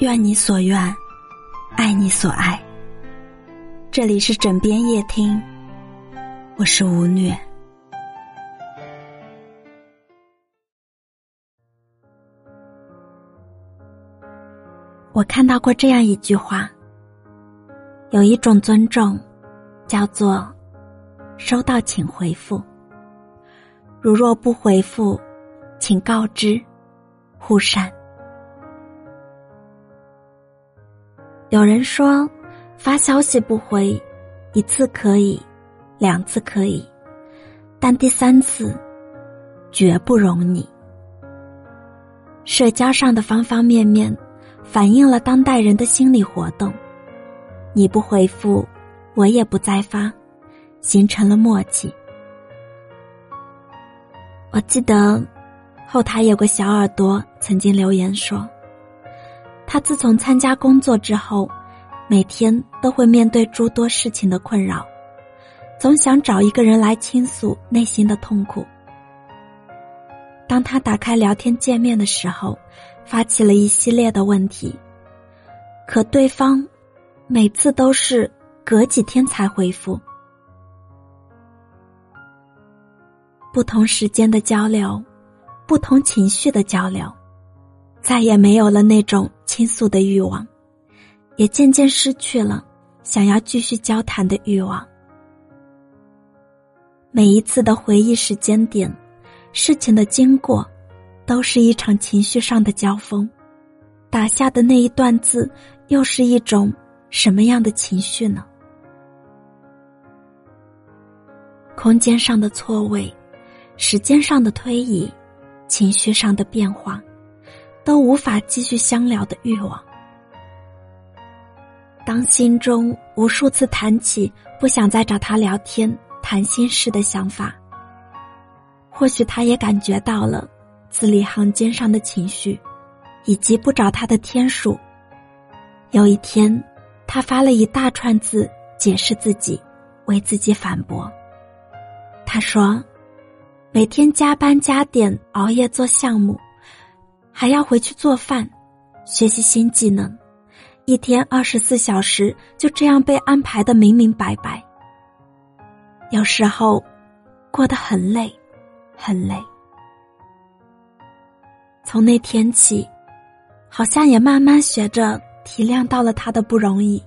愿你所愿，爱你所爱。这里是枕边夜听，我是吴虐。我看到过这样一句话：有一种尊重，叫做收到请回复。如若不回复，请告知，互删。有人说，发消息不回，一次可以，两次可以，但第三次绝不容你。社交上的方方面面，反映了当代人的心理活动。你不回复，我也不再发，形成了默契。我记得后台有个小耳朵曾经留言说。他自从参加工作之后，每天都会面对诸多事情的困扰，总想找一个人来倾诉内心的痛苦。当他打开聊天界面的时候，发起了一系列的问题，可对方每次都是隔几天才回复。不同时间的交流，不同情绪的交流。再也没有了那种倾诉的欲望，也渐渐失去了想要继续交谈的欲望。每一次的回忆时间点，事情的经过，都是一场情绪上的交锋。打下的那一段字，又是一种什么样的情绪呢？空间上的错位，时间上的推移，情绪上的变化。都无法继续相聊的欲望。当心中无数次谈起不想再找他聊天谈心事的想法，或许他也感觉到了字里行间上的情绪，以及不找他的天数。有一天，他发了一大串字解释自己，为自己反驳。他说：“每天加班加点熬夜做项目。”还要回去做饭，学习新技能，一天二十四小时就这样被安排的明明白白。有时候，过得很累，很累。从那天起，好像也慢慢学着体谅到了他的不容易，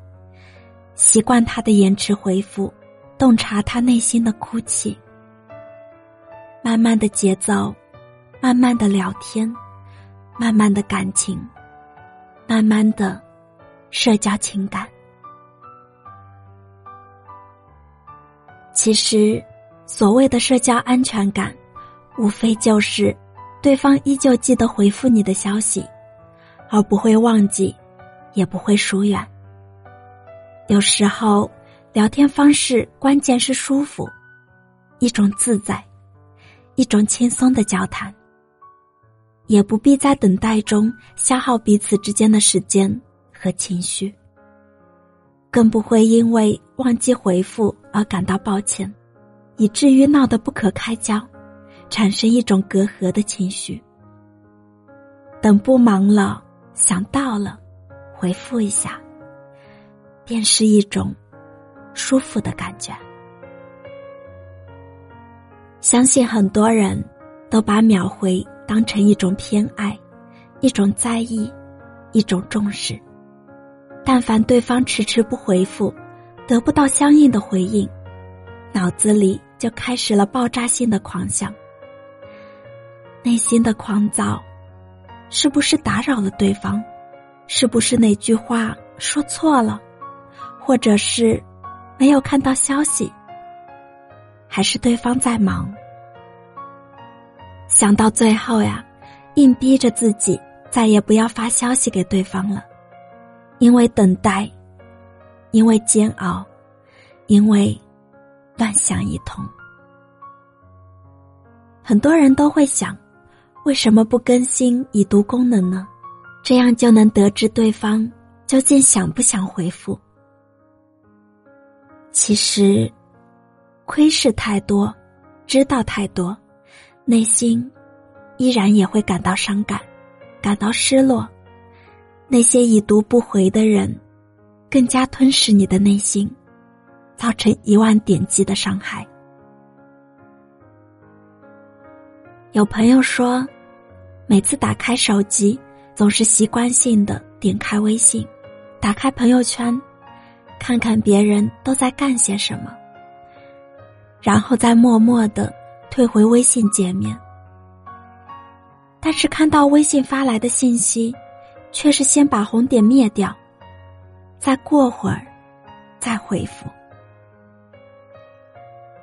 习惯他的延迟回复，洞察他内心的哭泣。慢慢的节奏，慢慢的聊天。慢慢的感情，慢慢的社交情感。其实，所谓的社交安全感，无非就是对方依旧记得回复你的消息，而不会忘记，也不会疏远。有时候，聊天方式关键是舒服，一种自在，一种轻松的交谈。也不必在等待中消耗彼此之间的时间和情绪，更不会因为忘记回复而感到抱歉，以至于闹得不可开交，产生一种隔阂的情绪。等不忙了，想到了，回复一下，便是一种舒服的感觉。相信很多人都把秒回。当成一种偏爱，一种在意，一种重视。但凡对方迟迟不回复，得不到相应的回应，脑子里就开始了爆炸性的狂想。内心的狂躁，是不是打扰了对方？是不是哪句话说错了？或者是没有看到消息？还是对方在忙？想到最后呀，硬逼着自己再也不要发消息给对方了，因为等待，因为煎熬，因为乱想一通。很多人都会想，为什么不更新已读功能呢？这样就能得知对方究竟想不想回复。其实，窥视太多，知道太多。内心依然也会感到伤感，感到失落，那些已读不回的人，更加吞噬你的内心，造成一万点击的伤害。有朋友说，每次打开手机，总是习惯性的点开微信，打开朋友圈，看看别人都在干些什么，然后再默默的退回微信界面。但是看到微信发来的信息，却是先把红点灭掉，再过会儿，再回复。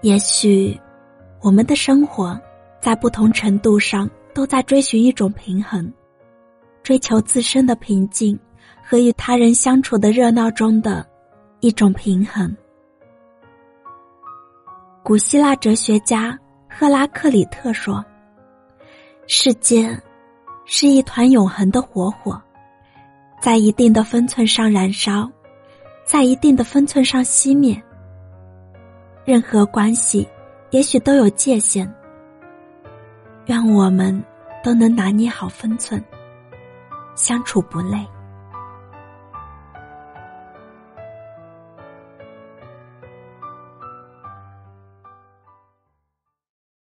也许，我们的生活。在不同程度上，都在追寻一种平衡，追求自身的平静和与他人相处的热闹中的一种平衡。古希腊哲学家赫拉克里特说：“世间是一团永恒的火火，在一定的分寸上燃烧，在一定的分寸上熄灭。任何关系，也许都有界限。”愿我们都能拿捏好分寸，相处不累。